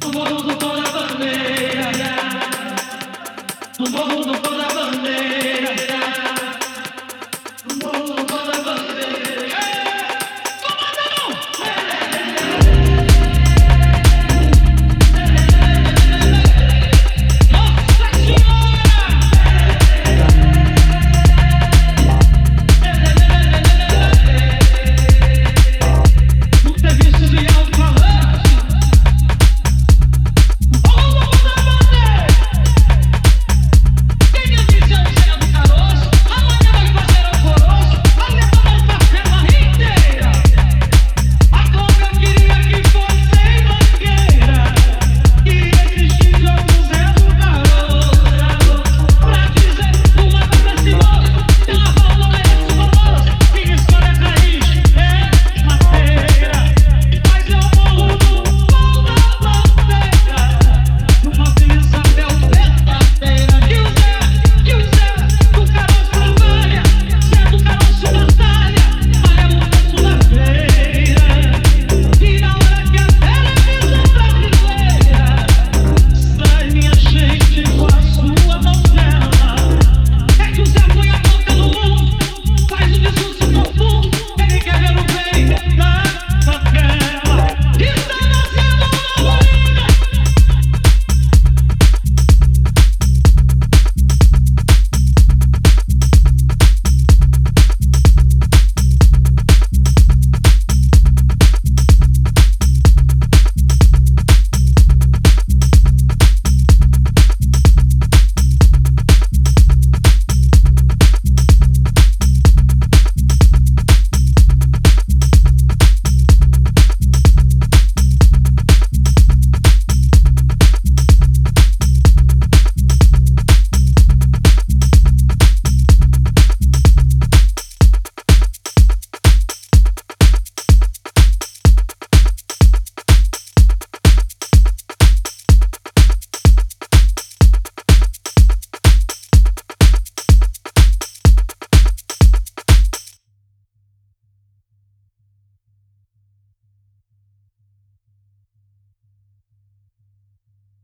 No mundo toda bandeira, no mundo toda